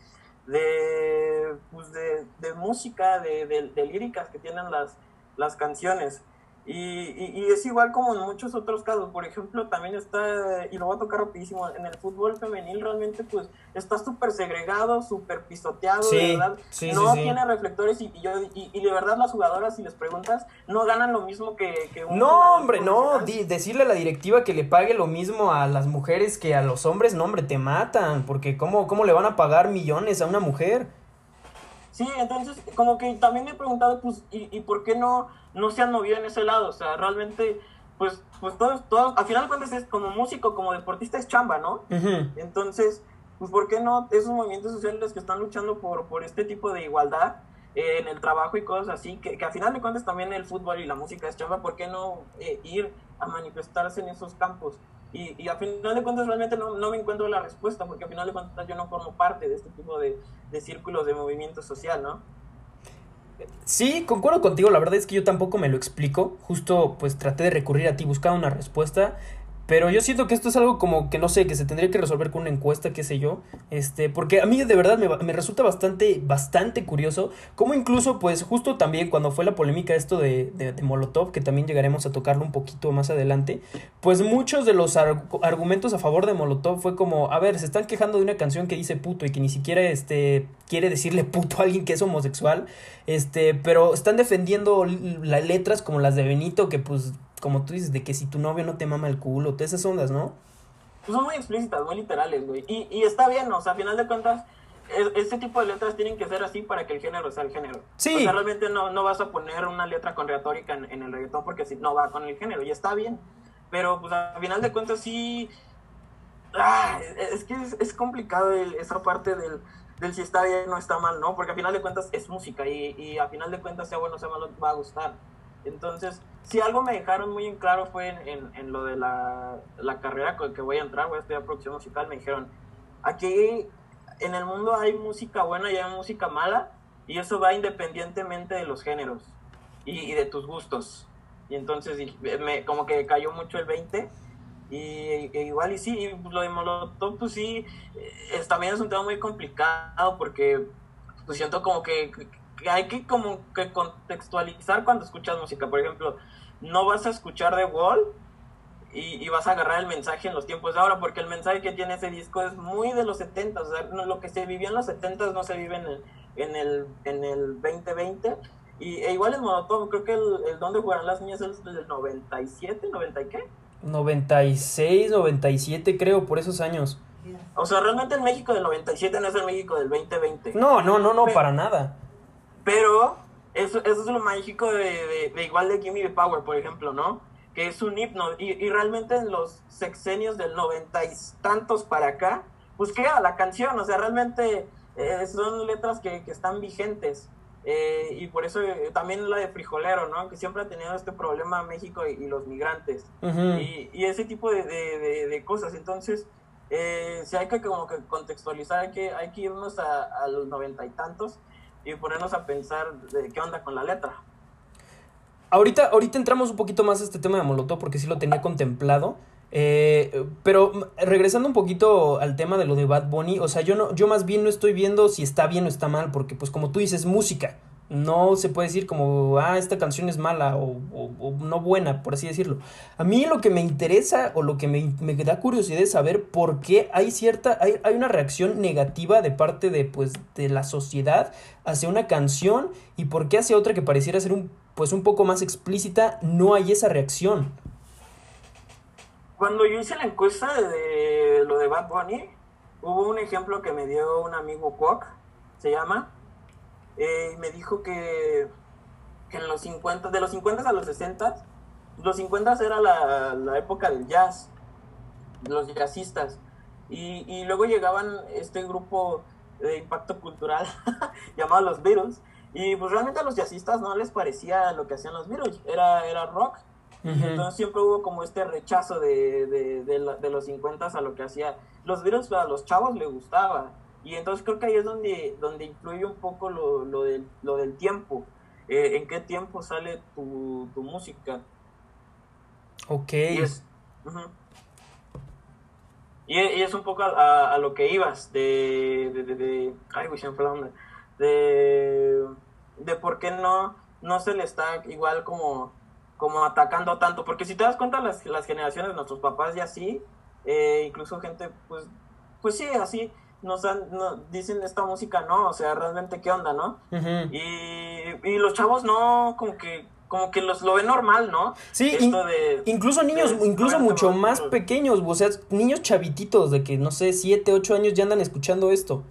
de, pues de, de música, de, de, líricas que tienen las, las canciones. Y, y, es igual como en muchos otros casos. Por ejemplo, también está, y lo voy a tocar rapidísimo, en el fútbol femenil realmente pues está súper segregado, súper pisoteado, de verdad. no tiene reflectores y, yo, y, de verdad las jugadoras, si les preguntas, no ganan lo mismo que, que un No, hombre, no. decirle a la directiva que le pague lo mismo a las mujeres que a los hombres, no, hombre, te matan. Porque ¿cómo, cómo le van a pagar millones a una mujer? Sí, entonces como que también me he preguntado, pues, ¿y, y por qué no no se han movido en ese lado. O sea, realmente, pues, pues todos, todos, al final de cuentas es como músico, como deportista es chamba, ¿no? Entonces, pues, ¿por qué no esos movimientos sociales que están luchando por, por este tipo de igualdad eh, en el trabajo y cosas así, que, que al final de cuentas también el fútbol y la música es chamba, ¿por qué no eh, ir a manifestarse en esos campos? Y, y a final de cuentas realmente no, no, me encuentro la respuesta, porque a final de cuentas yo no formo parte de este tipo de, de círculos de movimiento social, ¿no? Sí, concuerdo contigo, la verdad es que yo tampoco me lo explico, justo pues traté de recurrir a ti, buscar una respuesta Pero yo siento que esto es algo como que no sé, que se tendría que resolver con una encuesta, qué sé yo. Este, porque a mí de verdad me, me resulta bastante, bastante curioso. Como incluso, pues, justo también cuando fue la polémica esto de, de, Molotov, que también llegaremos a tocarlo un poquito más adelante, pues muchos de los argumentos a favor de Molotov fue como, a ver, se están quejando de una canción que dice puto y que ni siquiera este quiere decirle puto a alguien que es homosexual, este, pero están defendiendo las letras como las de Benito que pues como tú dices, de que si tu novio no te mama el culo, todas esas ondas, ¿no? Pues son muy explícitas, muy literales, güey. Y, y está bien, o sea, a final de cuentas, este tipo de letras tienen que ser así para que el género sea el género. Sí. O sea, realmente no, no vas a poner una letra con retórica en, en, el reggaetón porque si no va con el género, y está bien. Pero, pues, a final de cuentas, sí. Ah, es que es, es complicado esa parte del, del si está bien o está mal, ¿no? Porque a final de cuentas es música y, y a final de cuentas, sea bueno o sea malo, va a gustar. Entonces, si algo me dejaron muy en claro fue en, en, lo de la, la, carrera con que voy a entrar, voy a estudiar producción musical, me dijeron, aquí en el mundo hay música buena y hay música mala, y eso va independientemente de los géneros y, y de tus gustos. Y entonces me, como que cayó mucho el 20. Y e igual y sí, y pues lo de Molotov, pues sí, es, también es un tema muy complicado porque pues siento como que, que hay que como que contextualizar cuando escuchas música. Por ejemplo, no vas a escuchar The Wall y, y, vas a agarrar el mensaje en los tiempos de ahora, porque el mensaje que tiene ese disco es muy de los 70, o sea, no, lo que se vivía en los 70 no se vive en el, en el, en el 2020. Y e igual en Molotov, creo que el, el Donde Jugarán las Niñas es del 97, ¿90 y qué? 96, 97 creo, por esos años. O sea, realmente el México del 97 no es el México del 2020. No, no, no, no, pero, para nada. Pero eso, eso es lo mágico de, de, de igual de Gimme the Power, por ejemplo, ¿no? que es un himno. Y, y, realmente en los sexenios del noventa y tantos para acá, pues queda la canción, o sea, realmente eh, son letras que, que están vigentes. Eh, y por eso eh, también la de Frijolero, ¿no? Que siempre ha tenido este problema México y, y los migrantes. Uh -huh. y, y, ese tipo de, de, de cosas. Entonces, eh, si hay que como que contextualizar, hay que, hay que irnos a, a los noventa y tantos y ponernos a pensar de qué onda con la letra. Ahorita, ahorita entramos un poquito más a este tema de Molotov porque sí lo tenía contemplado. Eh, pero regresando un poquito al tema de lo de Bad Bunny, o sea, yo no, yo más bien no estoy viendo si está bien o está mal, porque pues como tú dices, música. No se puede decir como, ah, esta canción es mala o, o, o no buena, por así decirlo. A mí lo que me interesa o lo que me, me, da curiosidad es saber por qué hay cierta, hay, hay una reacción negativa de parte de, pues, de la sociedad hacia una canción y por qué hacia otra que pareciera ser un, pues, un poco más explícita, no hay esa reacción. Cuando yo hice la encuesta de lo de Bad Bunny, hubo un ejemplo que me dio un amigo Kwok, se llama, eh, me dijo que, que, en los 50, de los 50 a los 60, los 50 era la, la época del jazz, los jazzistas, y, y, luego llegaban este grupo de impacto cultural (laughs) llamado los Beatles, y pues realmente a los jazzistas no les parecía lo que hacían los Beatles, era, era rock, Uh -huh. Entonces siempre hubo como este rechazo de, de, de, la, de los 50 a lo que hacía. Los Beatles a los chavos les gustaba. Y entonces creo que ahí es donde, donde influye un poco lo, lo, del, lo del tiempo. Eh, en qué tiempo sale tu, tu música. Ok. Y es, uh -huh. y, y, es un poco a, a, lo que ibas. De. de, de, de ay, güey, se me fue la onda. De. De por qué no, no se le está igual como como atacando tanto, porque si te das cuenta las, las generaciones de nuestros papás y así, eh, incluso gente, pues, pues sí, así, nos no, dicen esta música no, o sea, realmente qué onda, ¿no? Uh -huh. y, y los chavos no, como que como que los lo ven normal, ¿no? Sí, in, de, incluso niños, de, incluso mucho más pequeños, o sea, niños chavititos de que, no sé, 7, 8 años ya andan escuchando esto.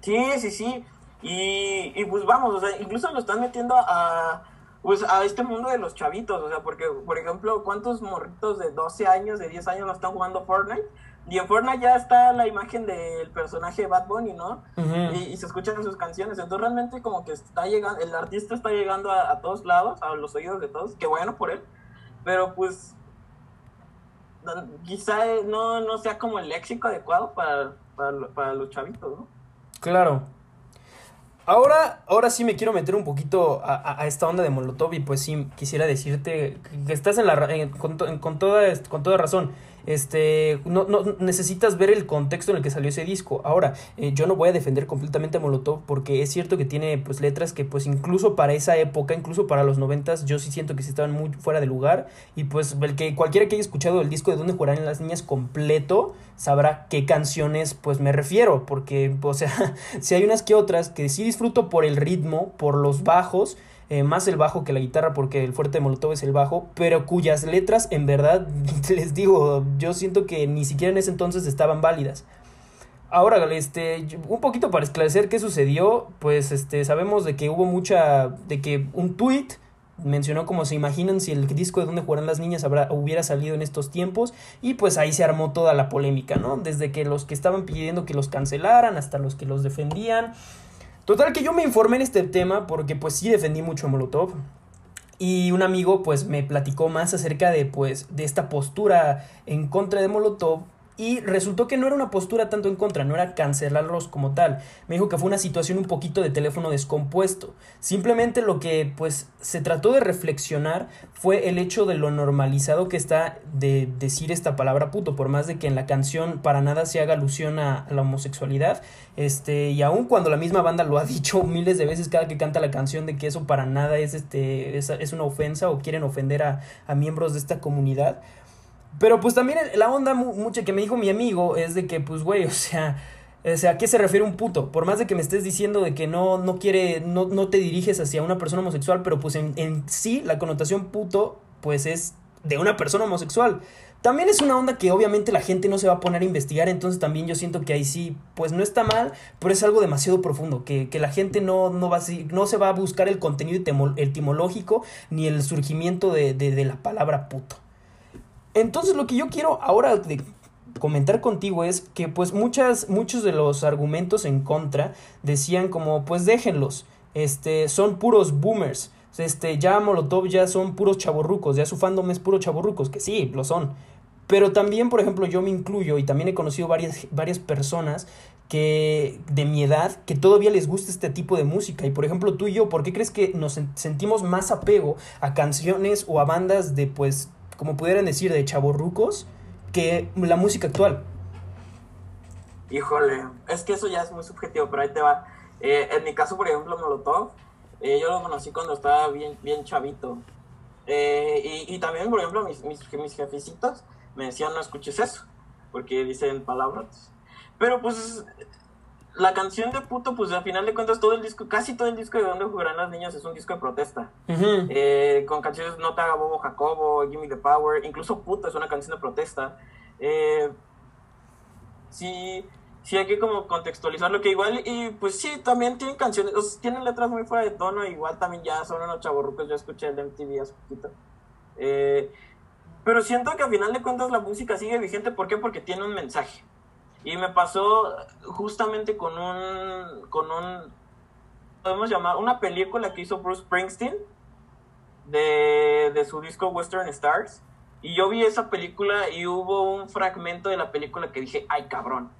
Sí, sí, sí, y, y pues vamos, o sea, incluso lo están metiendo a pues a este mundo de los chavitos, o sea, porque, por ejemplo, ¿cuántos morritos de 12 años, de 10 años no están jugando Fortnite? Y en Fortnite ya está la imagen del personaje Bad Bunny, ¿no? Uh -huh. y, y, se escuchan sus canciones, entonces realmente como que está llegando, el artista está llegando a, a, todos lados, a los oídos de todos, qué bueno por él, pero pues quizá no, no sea como el léxico adecuado para, para, para los chavitos, ¿no? Claro, Ahora, ahora sí me quiero meter un poquito a, a, esta onda de Molotov y pues sí quisiera decirte que estás en la, en, con, con, toda, con toda razón. Este, no, no necesitas ver el contexto en el que salió ese disco. Ahora, eh, yo no voy a defender completamente a Molotov porque es cierto que tiene pues letras que pues incluso para esa época, incluso para los noventas, yo sí siento que sí estaban muy fuera de lugar y pues el que cualquiera que haya escuchado el disco de Donde Jugarán las Niñas completo sabrá qué canciones pues me refiero, porque o sea, (laughs) si hay unas que otras que sí disfruto por el ritmo, por los bajos, eh, más el bajo que la guitarra porque el fuerte de Molotov es el bajo, pero cuyas letras en verdad, (laughs) les digo, yo siento que ni siquiera en ese entonces estaban válidas. Ahora, este, un poquito para esclarecer qué sucedió, pues este, sabemos de que hubo mucha, de que un tweet mencionó como se imaginan si el disco de donde jugarán las niñas habrá, hubiera salido en estos tiempos y pues ahí se armó toda la polémica, ¿no? Desde que los que estaban pidiendo que los cancelaran hasta los que los defendían Total que yo me informé en este tema porque pues sí defendí mucho a Molotov. Y un amigo pues me platicó más acerca de pues de esta postura en contra de Molotov y resultó que no era una postura tanto en contra, no era cancelarlos como tal. Me dijo que fue una situación un poquito de teléfono descompuesto. Simplemente lo que pues se trató de reflexionar fue el hecho de lo normalizado que está de decir esta palabra puto, por más de que en la canción para nada se haga alusión a, la homosexualidad, este, y aun cuando la misma banda lo ha (laughs) dicho miles de veces cada que canta la canción de que eso para nada es este es, es una ofensa o quieren ofender a, a miembros de esta comunidad. Pero pues también la onda mucha que me dijo mi amigo es de que, pues, güey, (laughs) o sea, o sea, ¿a qué se refiere un puto? Por más de que me estés diciendo de que no, no quiere, no, no te diriges hacia una persona homosexual, pero pues en, en sí la connotación puto, pues es de una persona homosexual. También es una onda que obviamente la gente no se va a poner a investigar, entonces también yo siento que ahí sí, pues no está mal, pero es algo demasiado profundo, que, que la gente no, no, va a, no se va a buscar el contenido etimológico ni el surgimiento de, de, de la palabra puto. Entonces lo que yo quiero ahora de comentar contigo es que pues muchas, muchos de los argumentos en contra decían como pues déjenlos, este, son puros boomers, este, ya Molotov ya son puros chaborrucos, ya su fandom es puro chaborrucos, que sí, lo son. Pero también, por ejemplo, yo me incluyo y también he conocido varias, varias personas que de mi edad que todavía les gusta este tipo de música. Y por ejemplo, tú y yo, ¿por qué crees que nos sentimos más apego a canciones o a bandas de pues como pudieran decir, de chavorrucos que la música actual. Híjole, es que eso ya es muy subjetivo, pero ahí te va. Eh, en mi caso, por ejemplo, Molotov, eh, yo lo conocí cuando estaba bien, bien chavito. Eh, y, también, por ejemplo, mis, mis, mis jefecitos me decían no escuches eso, porque dicen palabras. Pero pues la canción de puto, pues al final de cuentas todo el disco, casi todo el disco de donde jugarán las niñas es un disco de protesta. Eh, con canciones No te haga bobo Jacobo, Gimme the Power, incluso puto es una canción de protesta. Eh, sí, sí hay que como contextualizarlo que igual, y pues sí, también tienen canciones, tienen letras muy fuera de tono, igual también ya son unos chavorrucos, yo escuché el de MTV hace poquito. Eh, pero siento que al final de cuentas la música sigue vigente, ¿por qué? Porque tiene un mensaje. Y me pasó justamente con un, con un, podemos llamar, una película que hizo Bruce Springsteen de, de su disco Western Stars. Y yo vi esa película y hubo un fragmento de la película que dije, ay cabrón.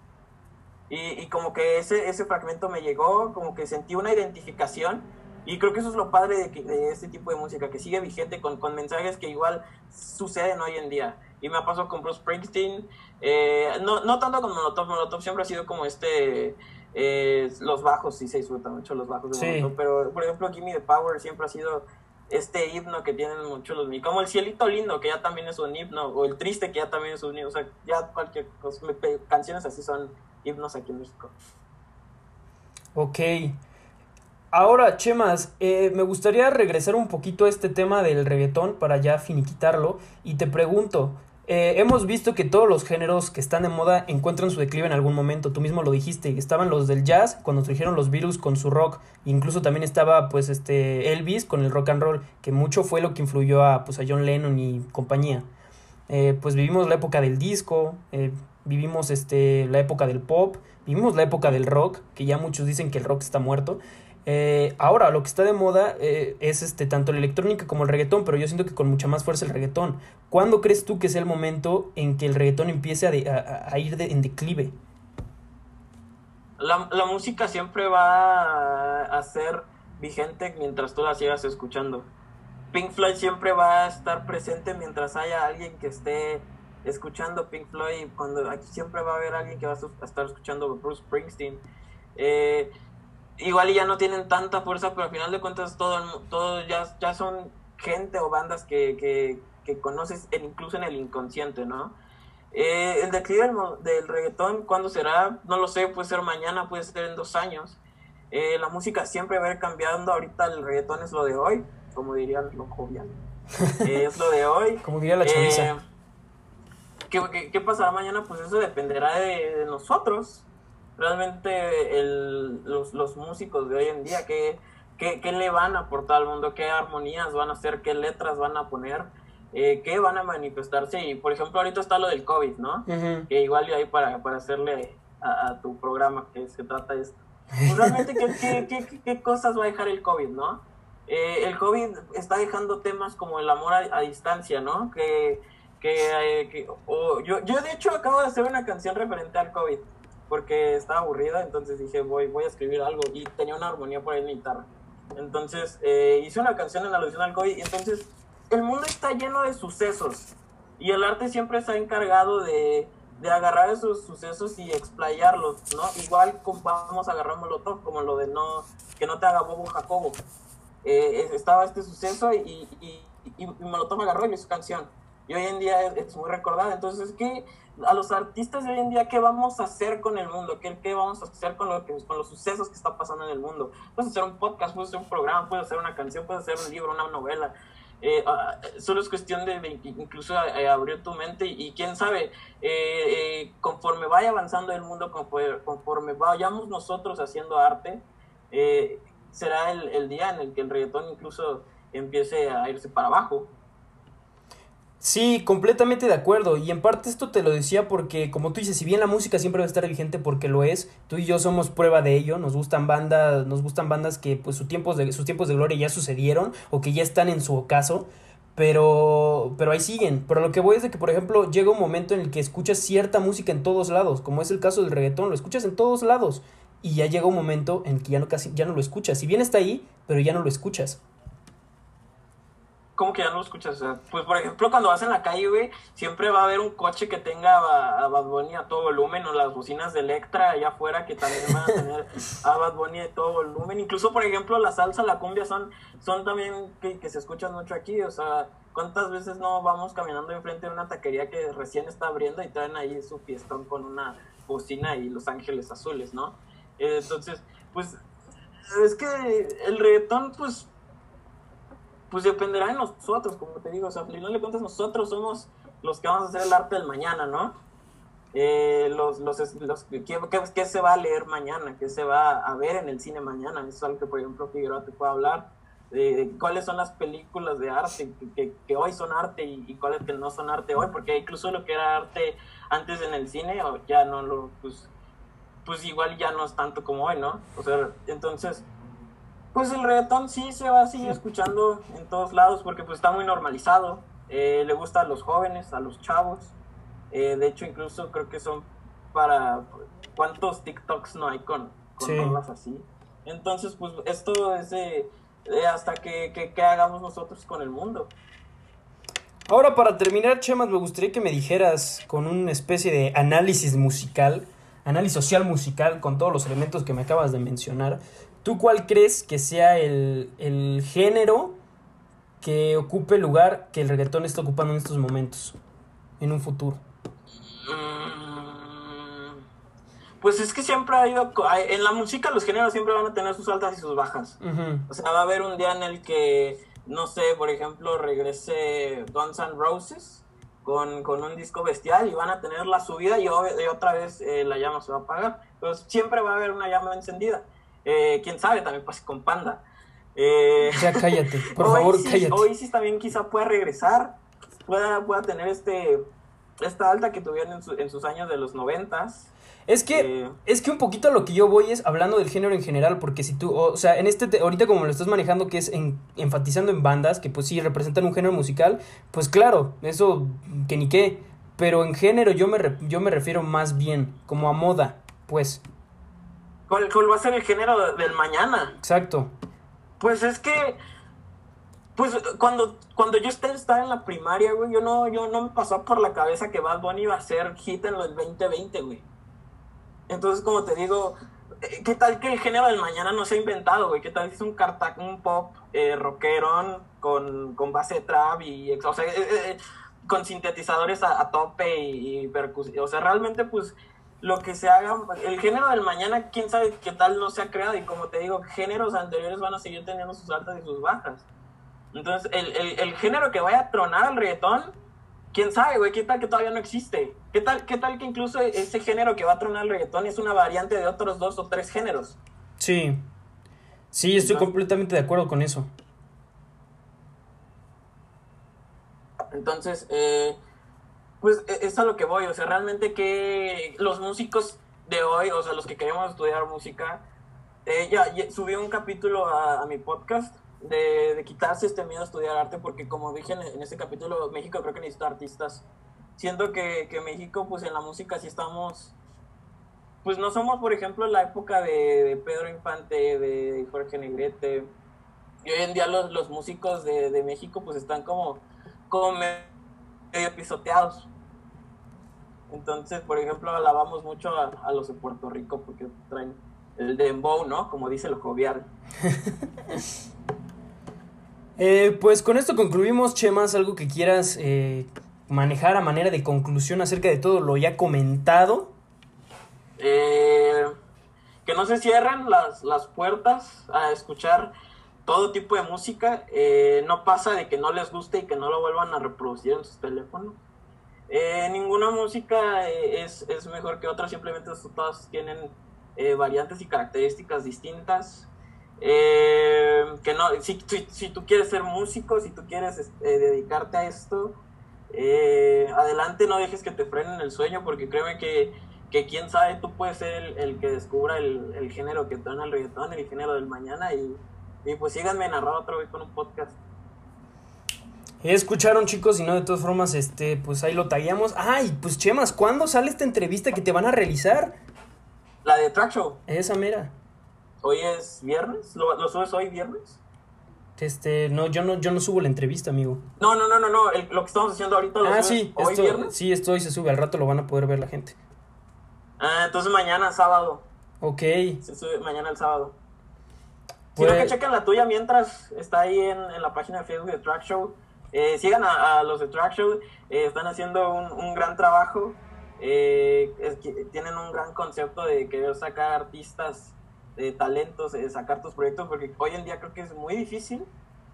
Y, y como que ese, ese fragmento me llegó, como que sentí una identificación. Y creo que eso es lo padre de, de este tipo de música, que sigue vigente con, con mensajes que igual suceden hoy en día y me ha pasado con Bruce Springsteen, eh, no, no tanto con Molotov, Molotov siempre ha sido como este, eh, los bajos, sí se disfrutan mucho los bajos de Molotov, pero por ejemplo Gimme the Power siempre ha sido este himno que tienen muchos los como el cielito lindo que ya también es un himno, o el triste que ya también es un himno, o sea, ya cualquier cosa, canciones así son himnos aquí en México. Ok. Ahora, Chemas, eh, me gustaría regresar un poquito a este tema del reggaetón para ya finiquitarlo. Y te pregunto, eh, hemos visto que todos los géneros que están de moda encuentran su declive en algún momento. Tú mismo lo dijiste. Estaban los del jazz cuando surgieron los virus con su rock. Incluso también estaba pues este Elvis con el rock and roll, que mucho fue lo que influyó a, pues, a John Lennon y compañía. Eh, pues vivimos la época del disco, eh, vivimos este, la época del pop, vivimos la época del rock, que ya muchos dicen que el rock está muerto. Eh, ahora, lo que está de moda eh, es este, tanto la electrónica como el reggaetón, pero yo siento que con mucha más fuerza el reggaetón. ¿Cuándo crees tú que sea el momento en que el reggaetón empiece a, ir en declive? La, música siempre va a, ser vigente mientras tú la sigas escuchando. Pink Floyd siempre va a estar presente mientras haya alguien que esté escuchando Pink Floyd, cuando aquí siempre va a haber alguien que va a estar escuchando Bruce Springsteen. Eh, igual ya no tienen tanta fuerza, pero al final de cuentas todo, todo ya, ya son gente o bandas que, que, que conoces incluso en el inconsciente, ¿no? Eh, el declive del, del, reggaetón, ¿cuándo será? No lo sé, puede ser mañana, puede ser en dos años. Eh, la música siempre va a ir cambiando, ahorita el reggaetón es lo de hoy, como dirían los jovial. (laughs) Eh, es lo de hoy. Como diría la chaviza. ¿qué, qué, pasará mañana? Pues eso dependerá de, nosotros. Realmente el, los, los, músicos de hoy en día, ¿qué, qué, qué le van a aportar al mundo? ¿Qué armonías van a hacer? ¿Qué letras van a poner? eh, que van a manifestarse. Y por ejemplo, ahorita está lo del COVID, ¿no? Que igual ahí para, para hacerle a, tu programa que se trata esto. Pues, realmente, ¿qué, qué, qué, cosas va a dejar el COVID, no? Eh, el COVID está dejando temas como el amor a, distancia, ¿no? Que, que, eh, yo, yo de hecho acabo de hacer una canción referente al COVID porque estaba aburrida, entonces dije voy, voy a escribir algo y tenía una armonía por ahí en mi guitarra. Entonces eh, hice una canción en alusión al COVID y entonces el mundo está lleno de sucesos y el arte siempre está encargado de, de agarrar esos sucesos y explayarlos, ¿no? Igual vamos a agarrar Molotov, como lo de no, que no te haga bobo Jacobo. Eh, estaba este suceso y, y, y, Molotov agarró y hizo canción. Y hoy en día es, muy recordada. Entonces, ¿qué, a los artistas de hoy en día, ¿qué vamos a hacer con el mundo? ¿Qué, qué vamos a hacer con, lo que, con los sucesos que está pasando en el mundo? Puedes hacer un podcast, puedes hacer un programa, puedes hacer una canción, puedes hacer un libro, una novela. Eh, ah, solo es cuestión de, incluso eh, abrir tu mente y, quién sabe, eh, conforme vaya avanzando el mundo, conforme, vayamos nosotros haciendo arte, será el, el, día en el que el reggaetón incluso empiece a irse para abajo. Sí, completamente de acuerdo. Y en parte esto te lo decía porque, como tú dices, si bien la música siempre va a estar vigente porque lo es, tú y yo somos prueba de ello. Nos gustan bandas, nos gustan bandas que pues sus tiempos de, sus tiempos de gloria ya sucedieron o que ya están en su ocaso. Pero, pero ahí siguen. Pero lo que voy es de que, por ejemplo, llega un momento en el que escuchas cierta música en todos lados, como es el caso del reggaetón, lo escuchas en todos lados. Y ya llega un momento en que ya no, casi, ya no lo escuchas. Si bien está ahí, pero ya no lo escuchas. ¿Cómo que ya no lo escuchas? pues, por ejemplo, cuando vas en la calle, güey, siempre va a haber un coche que tenga a, Bad Bunny a todo volumen, o las bocinas de Electra allá afuera que también van a tener a Bad Bunny a todo volumen. Incluso, por ejemplo, la salsa, la cumbia son, son también que, que se escuchan mucho aquí. O sea, ¿cuántas veces no vamos caminando enfrente de una taquería que recién está abriendo y traen ahí su fiestón con una bocina y Los Ángeles Azules, ¿no? entonces, pues, es que el reggaetón, pues pues dependerá de nosotros, como te digo, o sea, al final de cuentas nosotros somos los que vamos a hacer el arte del mañana, ¿no? Eh, los, los, los ¿qué, se va a leer mañana? ¿Qué se va a ver en el cine mañana? Eso es algo que, por ejemplo, Figueroa te puede hablar. De, cuáles son las películas de arte que, que, hoy son arte y, cuáles que no son arte hoy, porque incluso lo que era arte antes en el cine, ya no lo, pues, pues igual ya no es tanto como hoy, ¿no? O sea, entonces, pues el reggaetón sí se va a seguir escuchando en todos lados porque pues está muy normalizado. Eh, le gusta a los jóvenes, a los chavos. Eh, de hecho, incluso creo que son para... ¿Cuántos TikToks no hay con, con así? Entonces, pues esto es de, hasta que, que, hagamos nosotros con el mundo. Ahora, para terminar, Chemas, me gustaría que me dijeras con una especie de análisis musical, análisis social musical, con todos los elementos que me acabas de mencionar, ¿Tú cuál crees que sea el, género que ocupe el lugar que el reggaetón está ocupando en estos momentos, en un futuro? Mm, pues es que siempre ha ido, en la música los géneros siempre van a tener sus altas y sus bajas. O sea, va a haber un día en el que, no sé, por ejemplo, regrese Guns N' Roses con, un disco bestial y van a tener la subida y, otra vez eh, la llama se va a apagar. Pero siempre va a haber una llama encendida. Eh, quién sabe, también pasa con Panda. Eh, ya cállate, (laughs) por favor, cállate. Oasis también quizá pueda regresar, pueda, pueda tener este esta alta que tuvieron en, sus años de los noventas. Es que, eh, es que un poquito a lo que yo voy es hablando del género en general, porque si tú, o, sea, en este, ahorita como lo estás manejando, que es enfatizando en bandas, que pues sí representan un género musical, pues claro, eso que ni qué, pero en género yo me, yo me refiero más bien como a moda, pues. ¿Cuál, va a ser el género del mañana? Exacto. Pues es que pues cuando, cuando yo estaba en la primaria, güey, yo no, yo no me pasó por la cabeza que Bad Bunny iba a ser hit en el 2020, güey. Entonces, como te digo, eh, ¿qué tal que el género del mañana no se ha inventado, güey? ¿Qué tal si es un cartac, un pop eh, rockerón con, con base de trap y, o sea, eh, con sintetizadores a, tope y, percusión? O sea, realmente, pues, lo que se haga, el género del mañana, quién sabe qué tal no se ha creado. Y como te digo, géneros anteriores van a seguir teniendo sus altas y sus bajas. Entonces, el, el, el género que vaya a tronar al reggaetón, quién sabe, güey, qué tal que todavía no existe. ¿Qué tal, qué tal que incluso ese género que va a tronar al reggaetón es una variante de otros dos o tres géneros? Sí. Sí, estoy completamente de acuerdo con eso. Entonces, eh, pues e, es a lo que voy. O sea, realmente que los músicos de hoy, o sea, los que queremos estudiar música, eh, ya, subí un capítulo a mi podcast de, quitarse este miedo a estudiar arte, porque como dije en, este capítulo, México creo que necesita artistas. Siento que, que, México, pues en la música sí estamos, pues no somos, por ejemplo, la época de, Pedro Infante, de Jorge Negrete. Y hoy en día los, los músicos de, de, México pues están como, como medio pisoteados. Entonces, por ejemplo, alabamos mucho a, a los de Puerto Rico porque traen el dembow, ¿no? Como dice lo jovial. (laughs) Eh, pues con esto concluimos, Chemas, algo que quieras eh, manejar a manera de conclusión acerca de todo lo ya comentado. Eh, que no se cierren las, las, puertas a escuchar todo tipo de música. no pasa de que no les guste y que no lo vuelvan a reproducir en sus teléfonos. Ninguna música es, es, mejor que otra, simplemente todas tienen variantes y características distintas. Eh, que no, si, si, tú quieres ser músico, si tú quieres este, dedicarte a esto, eh, adelante, no dejes que te frenen el sueño, porque créeme que, que quién sabe, tú puedes ser el, que descubra el, el, género que trae el reggaetón, el género del mañana, y, y pues síganme narrado otra vez con un podcast. Escucharon chicos y no de todas formas este pues ahí lo tagueamos. Ay, pues Chemas, ¿cuándo sale esta entrevista que te van a realizar? La de Track Show. Esa mera. Hoy es viernes, ¿Lo, subes hoy viernes? Este, no, yo no, yo no subo la entrevista, amigo. No, no, no, no, no. lo que estamos haciendo ahorita lo ah, sí, hoy viernes. Sí, esto hoy se sube, al rato lo van a poder ver la gente. Ah, entonces mañana, sábado. Ok. Se sube mañana el sábado. Si no, que pues chequen la tuya mientras está ahí en, la página de Facebook de Track Show. Eh, sigan a, los de Track eh, están haciendo un, gran trabajo. Eh, tienen un gran concepto de querer sacar artistas de talentos, de sacar tus proyectos, porque hoy en día creo que es muy difícil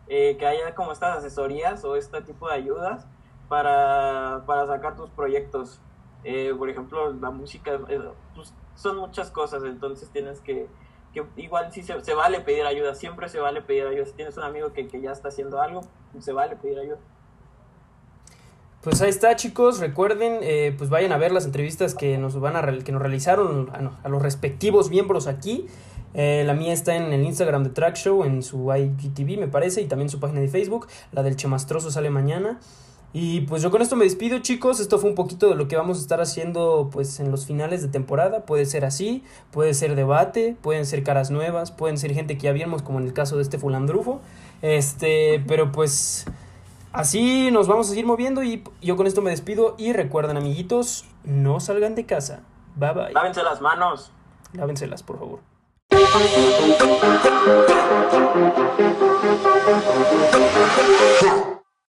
eh, que haya como estas asesorías o este tipo de ayudas para, para sacar tus proyectos. Eh, por ejemplo, la música, eh, pues, son muchas cosas, entonces tienes que, que igual sí se, vale pedir ayuda, siempre se vale pedir ayuda. Si tienes un amigo que, que ya está haciendo algo, se vale pedir ayuda. Pues ahí está, chicos. Recuerden, pues vayan a ver las entrevistas que nos van a que nos realizaron a, a los respectivos miembros aquí. Eh, la mía está en el Instagram de Track Show, en su IGTV me parece, y también su página de Facebook. La del Chemastroso sale mañana. Y pues yo con esto me despido chicos, esto fue un poquito de lo que vamos a estar haciendo pues en los finales de temporada, puede ser así, puede ser debate, pueden ser caras nuevas, pueden ser gente que ya vimos como en el caso de este fulandrufo, este, pero pues así nos vamos a seguir moviendo y yo con esto me despido y recuerden amiguitos, no salgan de casa, bye bye. Lávense las manos. Lávenselas por favor. Yeah.